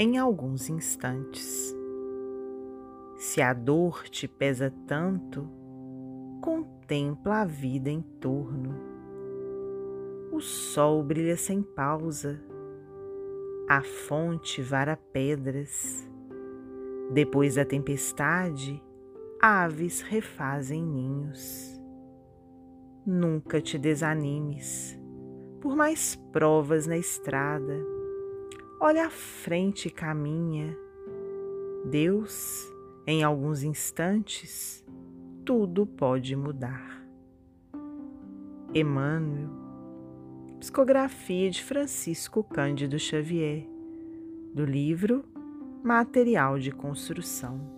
em alguns instantes. Se a dor te pesa tanto, contempla a vida em torno. O sol brilha sem pausa, a fonte vara pedras. Depois da tempestade, aves refazem ninhos. Nunca te desanimes, por mais provas na estrada. Olha à frente e caminha. Deus em alguns instantes, tudo pode mudar. Emmanuel, psicografia de Francisco Cândido Xavier, do livro Material de Construção.